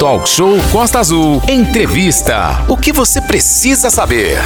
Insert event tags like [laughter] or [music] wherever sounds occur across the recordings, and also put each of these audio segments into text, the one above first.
Talk Show Costa Azul. Entrevista. O que você precisa saber?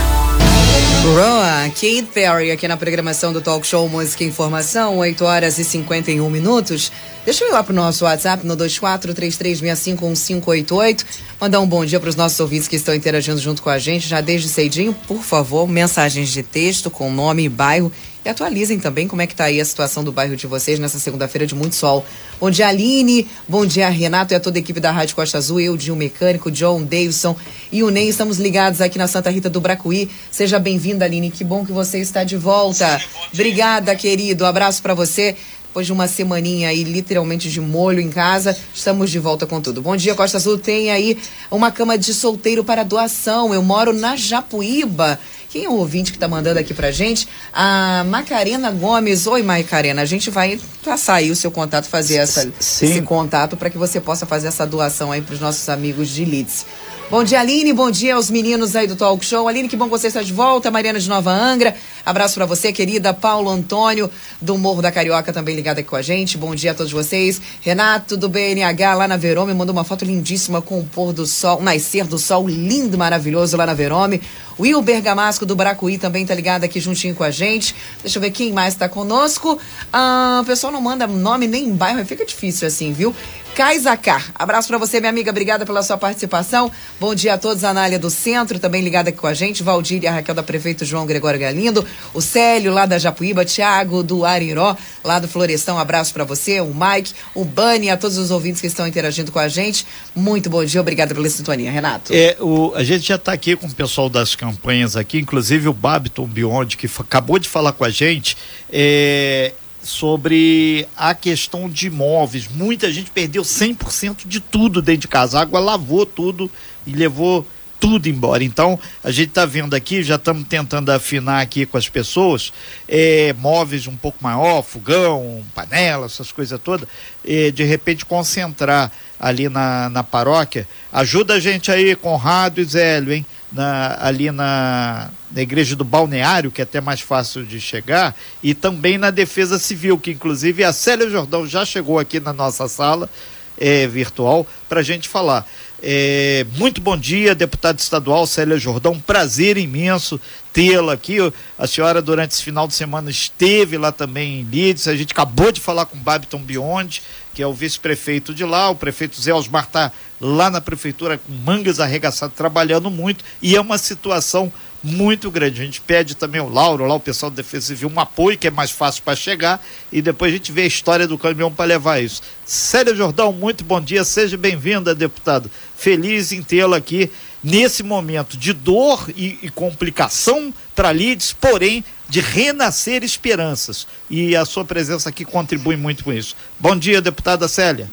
Roa, Kate Perry aqui na programação do Talk Show Música e Informação, 8 horas e 51 minutos. Deixa eu ir lá pro nosso WhatsApp no 2433651588. Mandar um bom dia para os nossos ouvintes que estão interagindo junto com a gente já desde cedinho. Por favor, mensagens de texto com nome e bairro e atualizem também como é que tá aí a situação do bairro de vocês nessa segunda-feira de muito sol. Bom dia, Aline. Bom dia, Renato e a toda a equipe da Rádio Costa Azul. Eu, Dil Mecânico, John, Davidson e o Ney. Estamos ligados aqui na Santa Rita do Bracuí. Seja bem-vinda, Aline. Que bom que você está de volta. Obrigada, querido. abraço para você. Depois de uma semaninha aí, literalmente de molho em casa, estamos de volta com tudo. Bom dia, Costa Azul. Tem aí uma cama de solteiro para doação. Eu moro na Japuíba quem é o ouvinte que está mandando aqui pra gente? A Macarena Gomes. Oi, Macarena. A gente vai passar aí o seu contato, fazer essa, esse contato para que você possa fazer essa doação aí para os nossos amigos de Leeds. Bom dia, Aline. Bom dia aos meninos aí do Talk Show. Aline, que bom você está de volta. Mariana de Nova Angra. Abraço para você, querida. Paulo Antônio, do Morro da Carioca, também ligado aqui com a gente. Bom dia a todos vocês. Renato, do BNH, lá na Verome, mandou uma foto lindíssima com o pôr do sol, nascer do sol lindo, maravilhoso lá na Verome. Will Bergamasco, do Bracuí, também está ligado aqui juntinho com a gente. Deixa eu ver quem mais está conosco. Ah, o pessoal não manda nome nem bairro, fica difícil assim, viu? Kaizacar. Abraço para você, minha amiga. Obrigada pela sua participação. Bom dia a todos. A Anália do Centro, também ligada aqui com a gente. Valdir e a Raquel da Prefeito João Gregório Galindo. O Célio, lá da Japuíba. Tiago, do Ariró, lá do Florestão. Abraço para você. O Mike, o Bani, a todos os ouvintes que estão interagindo com a gente. Muito bom dia. Obrigada pela sintonia, Renato. É, o, a gente já está aqui com o pessoal das campanhas aqui, inclusive o Babiton Beyond, que acabou de falar com a gente. É, sobre a questão de imóveis. Muita gente perdeu 100% de tudo dentro de casa. A água lavou tudo e levou tudo embora. Então, a gente está vendo aqui, já estamos tentando afinar aqui com as pessoas, é, móveis um pouco maior, fogão, panela, essas coisas todas, é, de repente concentrar ali na, na paróquia. Ajuda a gente aí, Conrado e Zélio, hein? Na, ali na, na igreja do Balneário, que é até mais fácil de chegar, e também na Defesa Civil, que inclusive a Célia Jordão já chegou aqui na nossa sala é, virtual para a gente falar. É, muito bom dia, deputado estadual Célia Jordão. Prazer imenso tê-la aqui. A senhora, durante esse final de semana, esteve lá também em Leeds. A gente acabou de falar com o Babiton Beyond, que é o vice-prefeito de lá. O prefeito Zé Osmar está lá na prefeitura com mangas arregaçadas, trabalhando muito. E é uma situação muito grande. A gente pede também o Lauro, lá o pessoal da Defesa Civil, um apoio que é mais fácil para chegar e depois a gente vê a história do caminhão para levar isso. Célia Jordão, muito bom dia, seja bem-vinda, deputado. Feliz em tê-la aqui nesse momento de dor e, e complicação para Lides, porém de renascer esperanças. E a sua presença aqui contribui muito com isso. Bom dia, deputada Célia.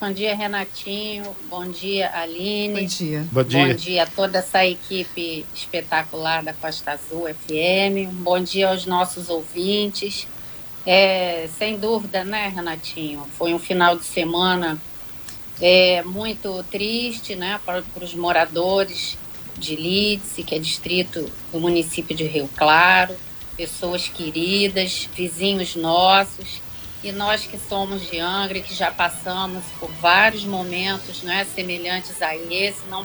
Bom dia, Renatinho. Bom dia, Aline. Bom dia. Bom dia. Bom dia a toda essa equipe espetacular da Costa Azul FM. Bom dia aos nossos ouvintes. É, sem dúvida, né, Renatinho? Foi um final de semana é, muito triste, né, para, para os moradores de Lídice, que é distrito do município de Rio Claro, pessoas queridas, vizinhos nossos e nós que somos de Angra, que já passamos por vários momentos né, semelhantes a esse, não,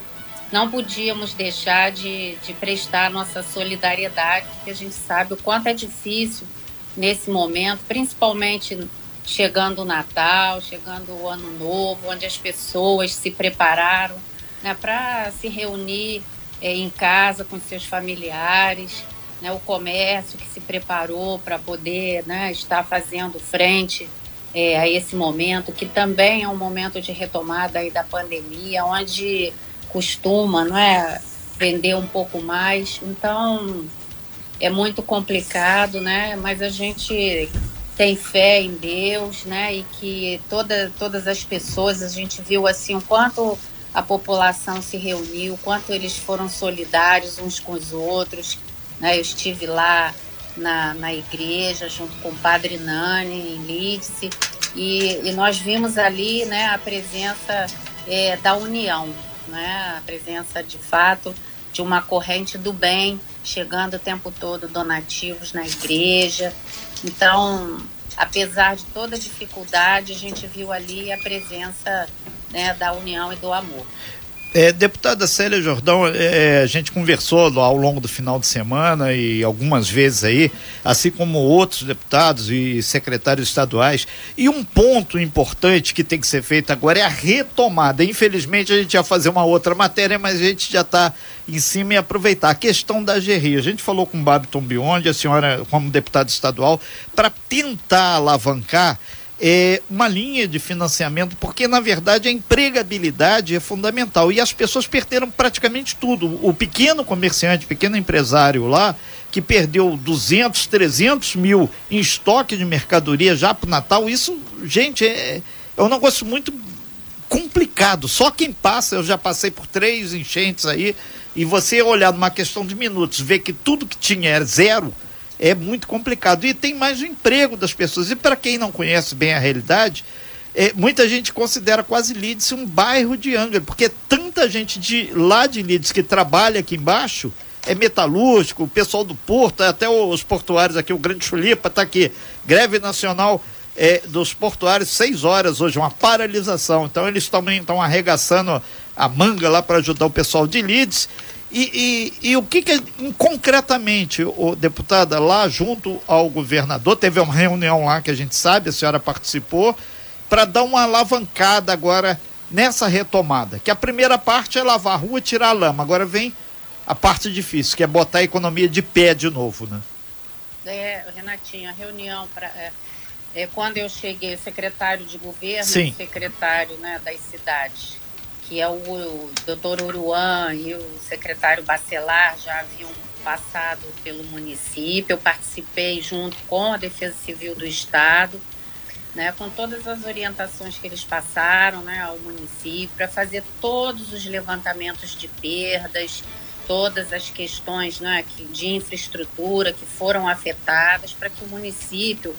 não podíamos deixar de, de prestar nossa solidariedade, porque a gente sabe o quanto é difícil nesse momento, principalmente chegando o Natal, chegando o Ano Novo, onde as pessoas se prepararam né, para se reunir é, em casa com seus familiares né, o comércio que se preparou para poder né, estar fazendo frente é, a esse momento, que também é um momento de retomada aí da pandemia, onde costuma não é, vender um pouco mais. Então, é muito complicado, né? mas a gente tem fé em Deus, né? E que toda, todas as pessoas, a gente viu assim o quanto a população se reuniu, o quanto eles foram solidários uns com os outros, né? Eu estive lá na, na igreja junto com o padre Nani em Lídice e, e nós vimos ali né, a presença é, da união, né? a presença de fato de uma corrente do bem chegando o tempo todo donativos na igreja. Então, apesar de toda dificuldade, a gente viu ali a presença né, da união e do amor. É, deputada Célia Jordão, é, a gente conversou ao longo do final de semana e algumas vezes aí, assim como outros deputados e secretários estaduais, e um ponto importante que tem que ser feito agora é a retomada. Infelizmente a gente ia fazer uma outra matéria, mas a gente já está em cima e aproveitar a questão da GRI. A gente falou com o Babiton Biondi, a senhora como deputada estadual, para tentar alavancar é, uma linha de financiamento, porque na verdade a empregabilidade é fundamental e as pessoas perderam praticamente tudo. O pequeno comerciante, pequeno empresário lá, que perdeu 200, 300 mil em estoque de mercadoria já para o Natal, isso, gente, é, é um negócio muito complicado. Só quem passa, eu já passei por três enchentes aí, e você olhar numa questão de minutos, ver que tudo que tinha era zero é muito complicado. E tem mais o emprego das pessoas. E para quem não conhece bem a realidade, é, muita gente considera quase Leeds um bairro de Angra, porque tanta gente de lá de Leeds que trabalha aqui embaixo é metalúrgico, o pessoal do porto, até os portuários aqui, o Grande Chulipa está aqui, greve nacional é, dos portuários, seis horas hoje, uma paralisação. Então eles também estão arregaçando a manga lá para ajudar o pessoal de Leeds. E, e, e, o que, que concretamente, o deputada, lá junto ao governador, teve uma reunião lá que a gente sabe, a senhora participou, para dar uma alavancada agora nessa retomada. Que a primeira parte é lavar a rua e tirar a lama. Agora vem a parte difícil, que é botar a economia de pé de novo, né? É, Renatinho, a reunião para. É, é, quando eu cheguei, secretário de governo, Sim. secretário né, das cidades que é o, doutor Uruan e o secretário Bacelar já haviam passado pelo município. Eu participei junto com a Defesa Civil do Estado, né, com todas as orientações que eles passaram né, ao município, para fazer todos os levantamentos de perdas, todas as questões né, de infraestrutura que foram afetadas, para que o município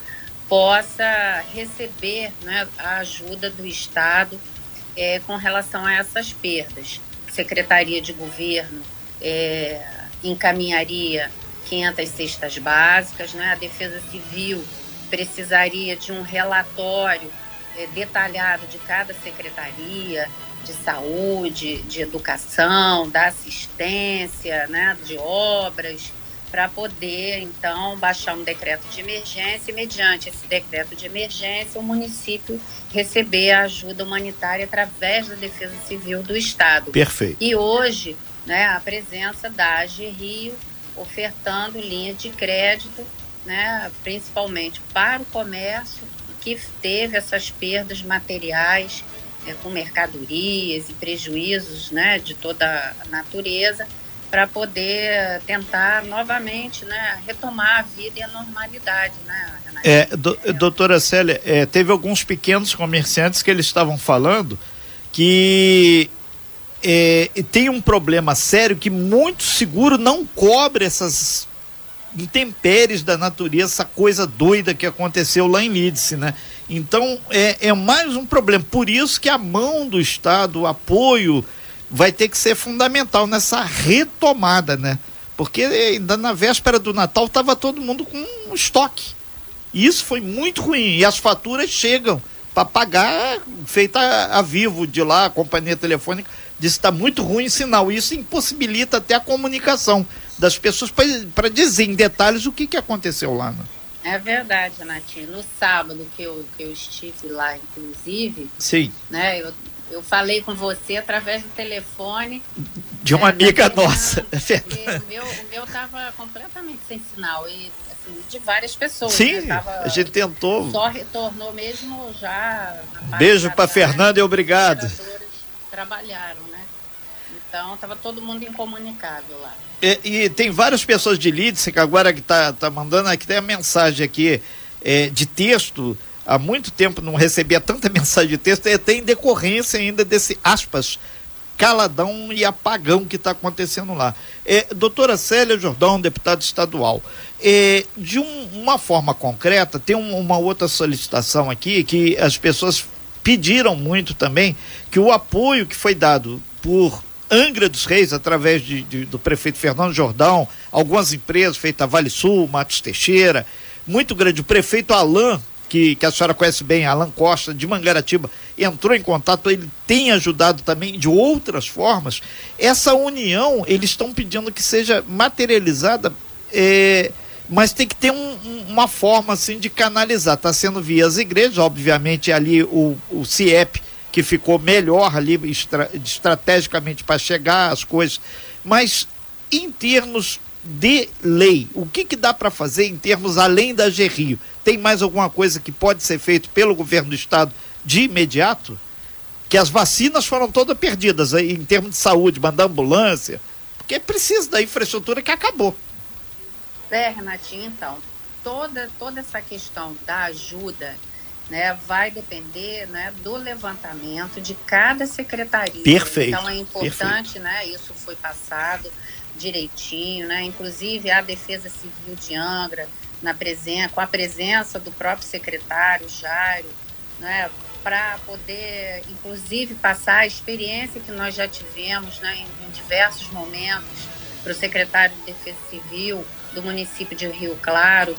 possa receber né, a ajuda do Estado é, com relação a essas perdas. Secretaria de Governo é, encaminharia 500 cestas básicas, né? a Defesa Civil precisaria de um relatório é, detalhado de cada secretaria, de saúde, de educação, da assistência, né? de obras, para poder, então, baixar um decreto de emergência e, mediante esse decreto de emergência, o município receber a ajuda humanitária através da Defesa Civil do Estado. Perfeito. E hoje, né, a presença da AG Rio ofertando linha de crédito, né, principalmente para o comércio, que teve essas perdas materiais é, com mercadorias e prejuízos né, de toda a natureza para poder tentar novamente né, retomar a vida e a normalidade. Né, é, do, doutora Célia, é, teve alguns pequenos comerciantes que eles estavam falando que é, tem um problema sério que muito seguro não cobre essas intempéries da natureza, essa coisa doida que aconteceu lá em Lídice, né? Então é, é mais um problema. Por isso que a mão do Estado, o apoio vai ter que ser fundamental nessa retomada, né? Porque ainda na véspera do Natal estava todo mundo com um estoque. E isso foi muito ruim. E as faturas chegam para pagar, feita a, vivo de lá, a companhia telefônica, disse que está muito ruim o sinal. Isso impossibilita até a comunicação das pessoas para dizer em detalhes o que, que aconteceu lá. Né? É verdade, Natinha. No sábado que eu, que eu estive lá, inclusive, Sim. Né, eu eu falei com você através do telefone. De uma é, amiga nossa. o meu, o meu tava completamente sem sinal. E assim, de várias pessoas. Sim, né? a gente tentou. Só retornou mesmo já. Beijo para Fernanda e obrigado. Trabalharam, né? Então estava todo mundo incomunicável lá. E, e, tem várias pessoas de Leeds que agora que tá, tá mandando aqui, tem a mensagem aqui é, de texto há muito tempo não recebia tanta [laughs] mensagem de texto, é até em decorrência ainda desse aspas caladão e apagão que está acontecendo lá. É, doutora Célia Jordão, deputada estadual, é, de um, uma forma concreta, tem um, uma outra solicitação aqui que as pessoas pediram muito também, que o apoio que foi dado por Angra dos Reis, através de, de, do prefeito Fernando Jordão, algumas empresas, feita Vale Sul, Matos Teixeira, muito grande, o prefeito Alain que, que a senhora conhece bem, Alan Costa, de Mangaratiba, entrou em contato, ele tem ajudado também de outras formas. Essa união, eles estão pedindo que seja materializada, é, mas tem que ter um, uma forma assim de canalizar. Está sendo via as igrejas, obviamente ali o, o CIEP, que ficou melhor ali estra, estrategicamente para chegar às coisas, mas em termos de lei, o que, que dá para fazer em termos além da GRIO? Tem mais alguma coisa que pode ser feito pelo governo do estado de imediato? Que as vacinas foram todas perdidas em termos de saúde, mandar ambulância, porque precisa da infraestrutura que acabou. É, Renatinho, então, toda, toda essa questão da ajuda né, vai depender né, do levantamento de cada secretaria. Perfeito. Então é importante, perfeito. né? Isso foi passado direitinho, né? Inclusive a Defesa Civil de Angra, na presença, com a presença do próprio secretário Jairo, né? Para poder, inclusive, passar a experiência que nós já tivemos, né? Em, em diversos momentos, para o secretário de Defesa Civil do município de Rio Claro,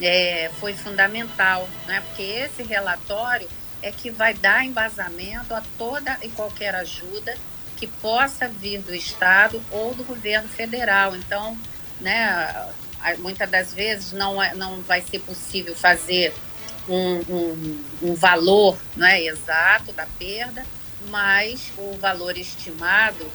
é, foi fundamental, né? Porque esse relatório é que vai dar embasamento a toda e qualquer ajuda que possa vir do Estado ou do governo federal. Então, né, muitas das vezes não, é, não vai ser possível fazer um, um, um valor né, exato da perda, mas o valor estimado,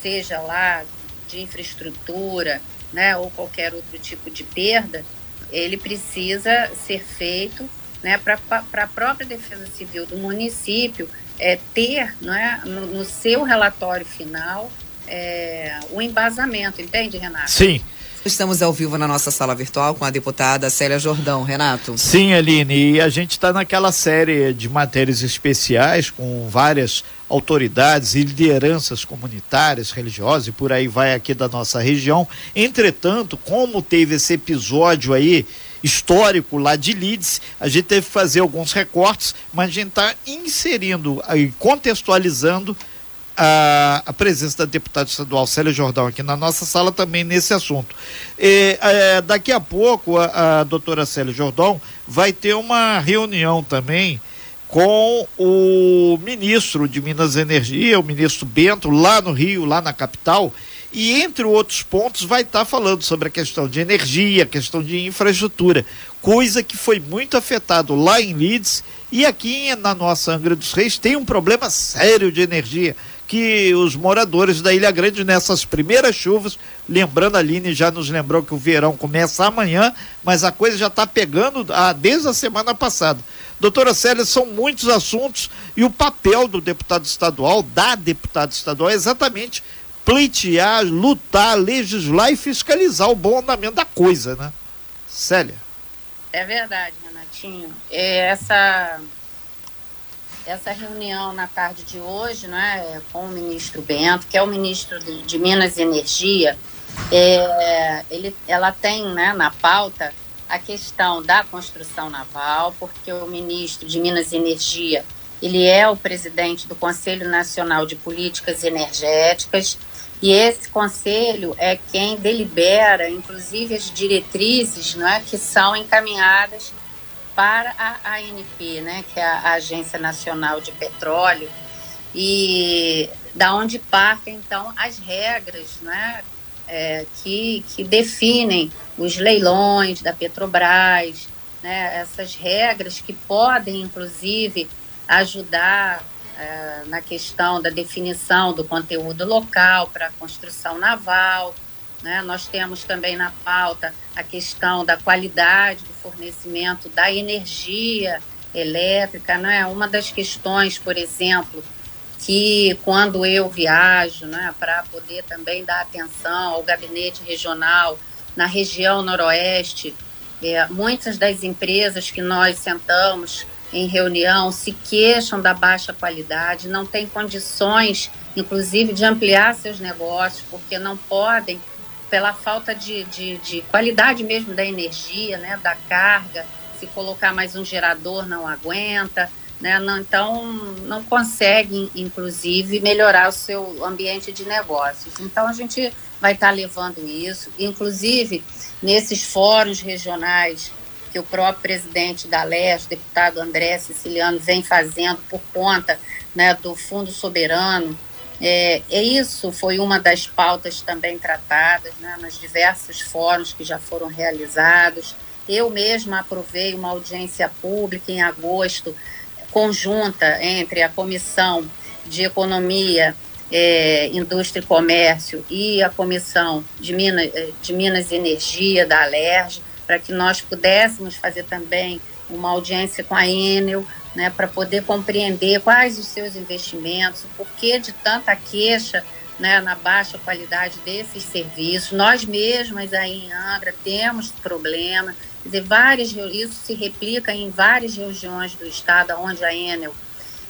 seja lá de infraestrutura né, ou qualquer outro tipo de perda, ele precisa ser feito né, para a própria Defesa Civil do município é, ter né, no, no, seu relatório final é, o embasamento, entende, Renato? Sim. Estamos ao vivo na nossa sala virtual com a deputada Célia Jordão. Renato. Sim, Aline, e a gente está naquela série de matérias especiais com várias autoridades e lideranças comunitárias, religiosas e por aí vai aqui da nossa região. Entretanto, como teve esse episódio aí histórico lá de Leeds, a gente teve que fazer alguns recortes, mas a gente está inserindo e contextualizando a, a, presença da deputada estadual Célia Jordão aqui na nossa sala também nesse assunto. E, é, daqui a pouco a, a doutora Célia Jordão vai ter uma reunião também com o ministro de Minas e Energia, o ministro Bento, lá no Rio, lá na capital, e entre outros pontos vai estar tá falando sobre a questão de energia, a questão de infraestrutura, coisa que foi muito afetado lá em Leeds e aqui na nossa Angra dos Reis tem um problema sério de energia que os moradores da Ilha Grande nessas primeiras chuvas, lembrando a Aline já nos lembrou que o verão começa amanhã, mas a coisa já está pegando ah, desde a semana passada. Doutora Célia, são muitos assuntos e o papel do deputado estadual, da deputada estadual, é exatamente pleitear, lutar, legislar e fiscalizar o bom andamento da coisa, né? Célia. É verdade, Renatinho. É essa essa reunião na tarde de hoje, né, com o ministro Bento, que é o ministro de, Minas e Energia, é, ele, ela tem, né, na pauta a questão da construção naval, porque o ministro de Minas e Energia ele é o presidente do Conselho Nacional de Políticas Energéticas e esse conselho é quem delibera, inclusive, as diretrizes não é, que são encaminhadas para a ANP, né, que é a Agência Nacional de Petróleo, e da onde partem, então, as regras né, é, que, que definem os leilões da Petrobras, né, essas regras que podem, inclusive, ajudar é, na questão da definição do conteúdo local para a construção naval. Né? Nós temos também na pauta a questão da qualidade do fornecimento da energia elétrica. Né? Uma das questões, por exemplo, que quando eu viajo né, para poder também dar atenção ao gabinete regional na região noroeste, é, muitas das empresas que nós sentamos em reunião se queixam da baixa qualidade, não têm condições, inclusive, de ampliar seus negócios, porque não podem, pela falta de, de, de qualidade mesmo da energia, né, da carga, se colocar mais um gerador não aguenta, né, não, então não conseguem, inclusive, melhorar o seu ambiente de negócios. Então a gente vai estar levando isso, inclusive nesses fóruns regionais que o próprio presidente da LES, deputado André Siciliano, vem fazendo por conta né, do Fundo Soberano. É, é, isso foi uma das pautas também tratadas né, nos diversos fóruns que já foram realizados. Eu mesma aprovei uma audiência pública em agosto, conjunta entre a Comissão de Economia, é, Indústria e Comércio e a Comissão de Minas, é, de Minas e Energia da Alerj, para que nós pudéssemos fazer também uma audiência com a Enel, né, para poder compreender quais os seus investimentos, o porquê de tanta queixa né, na baixa qualidade desses serviços. Nós mesmas aí em Angra temos problema, quer dizer, várias, isso se replica em várias regiões do estado onde a Enel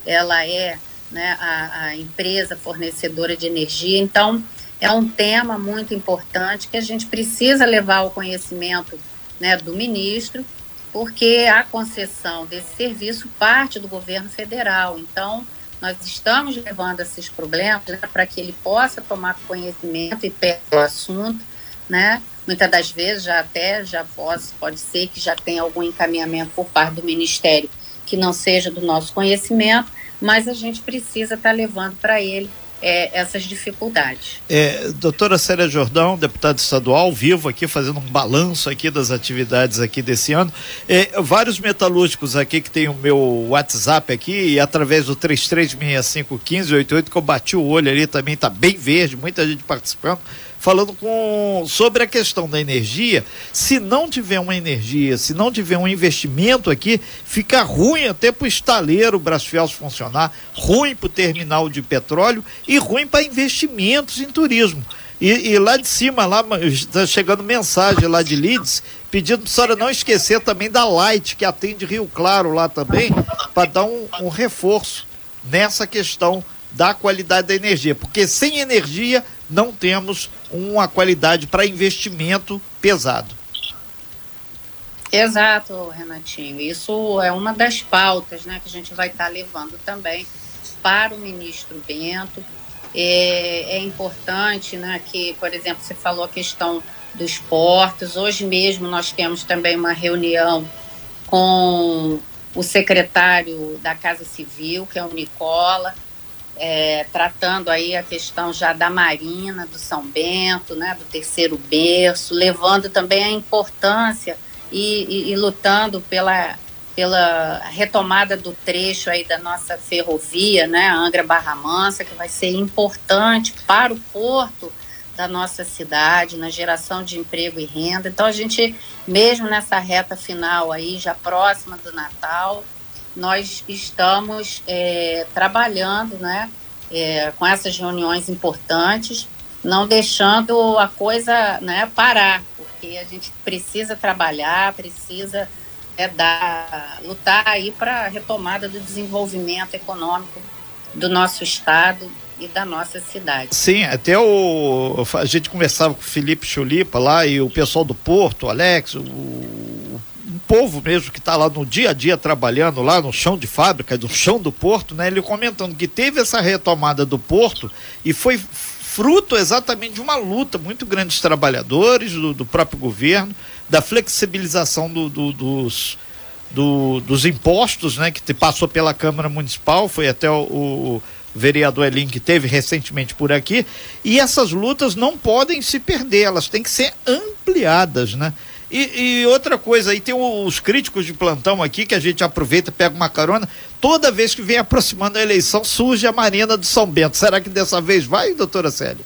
ela é né, a, a empresa fornecedora de energia. Então, é um tema muito importante que a gente precisa levar ao conhecimento né, do ministro, porque a concessão desse serviço parte do governo federal. Então, nós estamos levando esses problemas né, para que ele possa tomar conhecimento e perto do assunto, né? Muitas das vezes já até já pode, pode ser que já tenha algum encaminhamento por parte do Ministério que não seja do nosso conhecimento, mas a gente precisa estar tá levando para ele é, essas dificuldades. É, doutora Célia Jordão, deputada estadual, vivo aqui fazendo um balanço aqui das atividades aqui desse ano. É, vários metalúrgicos aqui que tem o meu WhatsApp aqui e através do 33651588 que eu bati o olho ali também está bem verde, muita gente participando falando com, sobre a questão da energia. Se não tiver uma energia, se não tiver um investimento aqui, fica ruim até para o estaleiro Brasfiel funcionar, ruim para o terminal de petróleo e ruim para investimentos em turismo. E, e, lá de cima, lá está chegando mensagem lá de Leeds, pedindo para a senhora não esquecer também da Light, que atende Rio Claro lá também, para dar um, um reforço nessa questão da qualidade da energia. Porque sem energia não temos uma qualidade para investimento pesado. Exato, Renatinho. Isso é uma das pautas né, que a gente vai estar tá levando também para o ministro Bento. É, é, importante né, que, por exemplo, você falou a questão dos portos. Hoje mesmo nós temos também uma reunião com o secretário da Casa Civil, que é o Nicola, é, tratando aí a questão já da Marina, do São Bento, né, do terceiro berço, levando também a importância e, e, e lutando pela, pela retomada do trecho aí da nossa ferrovia, né, Angra Barra Mansa, que vai ser importante para o porto da nossa cidade, na geração de emprego e renda. Então a gente, mesmo nessa reta final aí, já próxima do Natal, nós estamos é, trabalhando né, é, com essas reuniões importantes, não deixando a coisa né, parar, porque a gente precisa trabalhar, precisa é, dar, lutar aí para a retomada do desenvolvimento econômico do nosso estado e da nossa cidade. Sim, até o a gente conversava com o Felipe Chulipa lá e o pessoal do Porto, o Alex, o povo mesmo que está lá no dia a dia trabalhando lá no chão de fábrica, no chão do porto, né? Ele comentando que teve essa retomada do porto e foi fruto exatamente de uma luta muito grande dos trabalhadores, do, do próprio governo, da flexibilização do, do, dos, dos impostos, né? Que passou pela Câmara Municipal, foi até o, o vereador Elin que teve recentemente por aqui, e essas lutas não podem se perder, elas têm que ser ampliadas, né? E, e, outra coisa, aí tem os críticos de plantão aqui que a gente aproveita, pega uma carona. Toda vez que vem aproximando a eleição, surge a Marina do São Bento. Será que dessa vez vai, doutora Célia?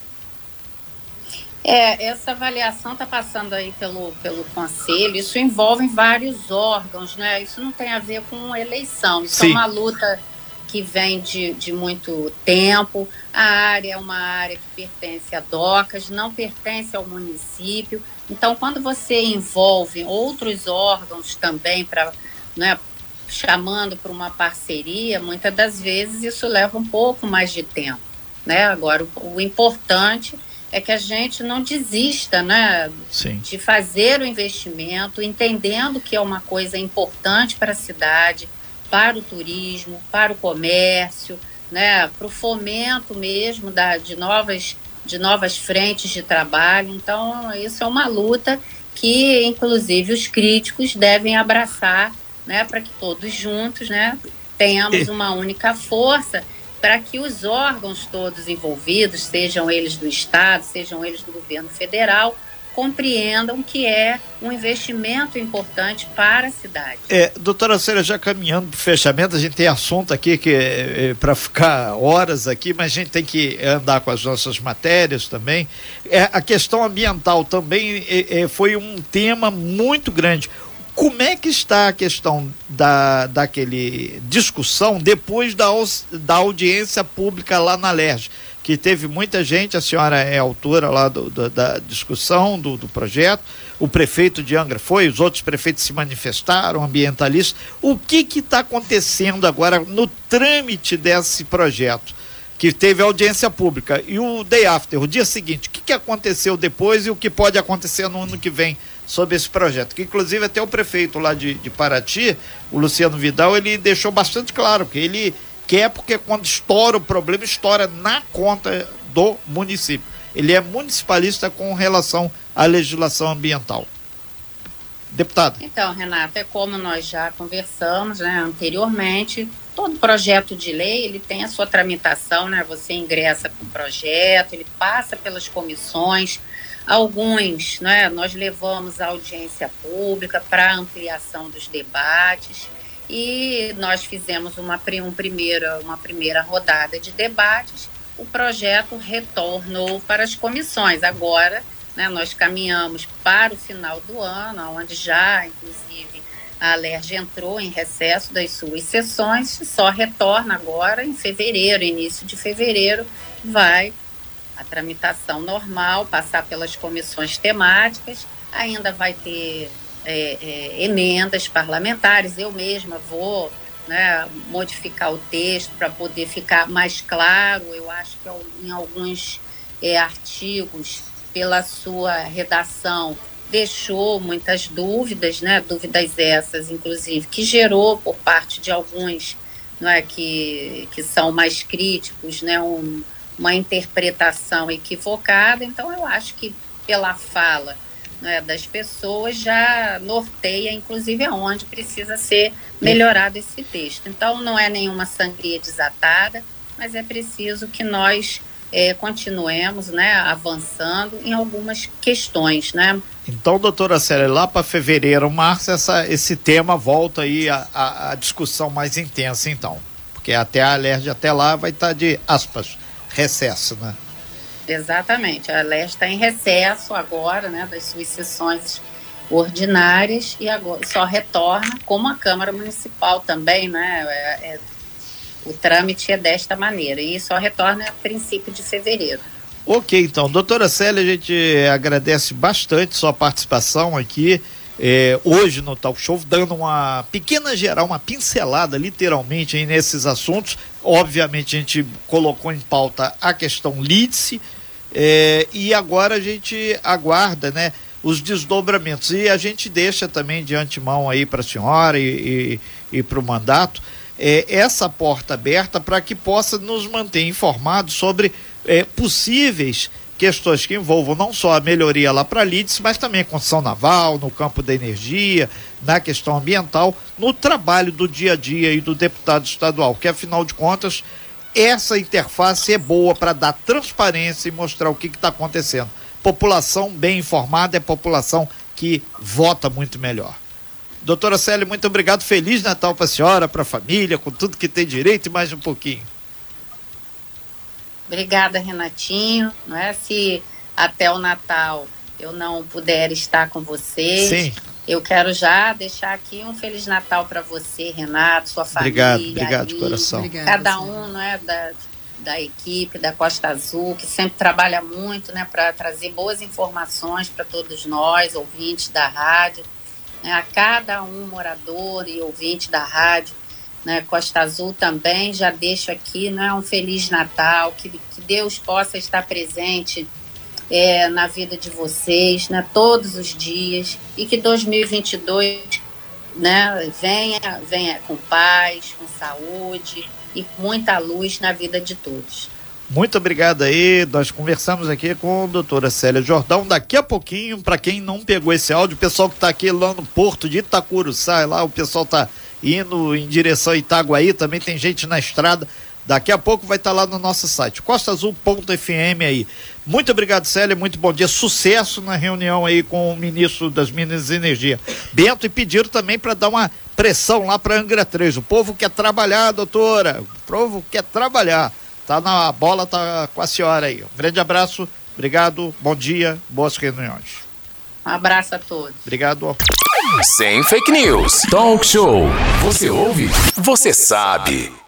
É, essa avaliação está passando aí pelo, pelo conselho. Isso envolve vários órgãos, né? Isso não tem a ver com eleição. Isso é Sim. é uma luta que vem de, de muito tempo. A área é uma área que pertence a DOCAS, não pertence ao município. Então, quando você envolve outros órgãos também para, né, chamando para uma parceria, muitas das vezes isso leva um pouco mais de tempo, né? Agora, o, o importante é que a gente não desista, né, Sim. de fazer o investimento, entendendo que é uma coisa importante para a cidade, para o turismo, para o comércio, né, para o fomento mesmo da, de novas de novas frentes de trabalho. Então, isso é uma luta que inclusive os críticos devem abraçar, né, para que todos juntos, né, tenhamos uma única força para que os órgãos todos envolvidos, sejam eles do Estado, sejam eles do governo federal, compreendam que é um investimento importante para a cidade. É, doutora Célia, já caminhando para o fechamento, a gente tem assunto aqui que é, é para ficar horas aqui, mas a gente tem que andar com as nossas matérias também. É, a questão ambiental também é, é foi um tema muito grande. Como é que está a questão da, daquele discussão depois da, da audiência pública lá na LERJ? Que teve muita gente, a senhora é autora lá do, do, da discussão do, do, projeto, o prefeito de Angra foi, os outros prefeitos se manifestaram, ambientalistas. O que está acontecendo agora no trâmite desse projeto? Que teve audiência pública. E o day after, o dia seguinte, o que, que aconteceu depois e o que pode acontecer no ano que vem sobre esse projeto? Que inclusive até o prefeito lá de, de Paraty, o Luciano Vidal, ele deixou bastante claro que ele quer porque quando estoura o problema, estoura na conta do município. Ele é municipalista com relação à legislação ambiental. Deputado. Então, Renata, é como nós já conversamos né, anteriormente, todo projeto de lei ele tem a sua tramitação, né? Você ingressa com o projeto, ele passa pelas comissões. Alguns, né, nós levamos à audiência pública para ampliação dos debates e nós fizemos uma, um primeira, uma primeira rodada de debates. O projeto retornou para as comissões. Agora, né, nós caminhamos para o final do ano, onde já, inclusive, a Alerj entrou em recesso das suas sessões, só retorna agora em fevereiro, início de fevereiro, vai a tramitação normal, passar pelas comissões temáticas, ainda vai ter é, é, emendas parlamentares. Eu mesma vou né, modificar o texto para poder ficar mais claro. Eu acho que em alguns é, artigos, pela sua redação, deixou muitas dúvidas, né, dúvidas essas, inclusive, que gerou por parte de alguns não é, que, que são mais críticos, né, um, uma interpretação equivocada. Então, eu acho que pela fala né, das pessoas já norteia, inclusive, aonde precisa ser melhorado esse texto. Então, não é nenhuma sangria desatada, mas é preciso que nós é, continuemos né, avançando em algumas questões. Né? Então, doutora Célia, lá para fevereiro, março, essa, esse tema volta aí a, discussão mais intensa, então. Porque até a alergia até lá vai estar tá de aspas, recesso, né? Exatamente. A LES está em recesso agora, né, das suas sessões ordinárias e agora só retorna como a Câmara Municipal também, né? É, é, o trâmite é desta maneira e só retorna a princípio de fevereiro. Ok, então, doutora Célia, a gente agradece bastante sua participação aqui é, hoje no Talk Show, dando uma pequena geral, uma pincelada literalmente aí nesses assuntos. Obviamente a gente colocou em pauta a questão Lídice, é, e agora a gente aguarda, né? Os desdobramentos. E a gente deixa também de antemão aí para a senhora e, e, e para o mandato é, essa porta aberta para que possa nos manter informados sobre é, possíveis questões que envolvam não só a melhoria lá para Lides, mas também a construção naval, no campo da energia, na questão ambiental, no trabalho do dia a dia e do deputado estadual, que afinal de contas essa interface é boa para dar transparência e mostrar o que está acontecendo. População bem informada é população que vota muito melhor. Doutora Célia, muito obrigado. Feliz Natal para a senhora, para a família, com tudo que tem direito e mais um pouquinho. Obrigada, Renatinho. Não é se até o Natal eu não puder estar com vocês. Sim. Eu quero já deixar aqui um Feliz Natal para você, Renato, sua família. Obrigado, obrigado, de coração. Obrigada, cada um não é, da, da equipe da Costa Azul, que sempre trabalha muito né, para trazer boas informações para todos nós, ouvintes da rádio. Né, a cada um morador e ouvinte da rádio, né, Costa Azul também, já deixo aqui né, um Feliz Natal, que, que Deus possa estar presente é, na vida de vocês, né, todos os dias, e que 2022 né, venha, venha com paz, com saúde e muita luz na vida de todos. Muito obrigado aí. Nós conversamos aqui com a doutora Célia Jordão. Daqui a pouquinho, para quem não pegou esse áudio, o pessoal que está aqui lá no porto de Itacuruçá, lá o pessoal está indo em direção a Itaguaí, também tem gente na estrada. Daqui a pouco vai estar tá lá no nosso site, costaazul.fm aí. Muito obrigado, Célia, muito bom dia. Sucesso na reunião aí com o ministro das Minas e Energia, Bento, e pediram também para dar uma pressão lá para Angra 3. O povo quer trabalhar, doutora. O povo quer trabalhar. Tá na bola, tá com a senhora aí. Um grande abraço, obrigado, bom dia, boas reuniões. Um abraço a todos. Obrigado. Sem fake news. Talk show. Você ouve? Você sabe.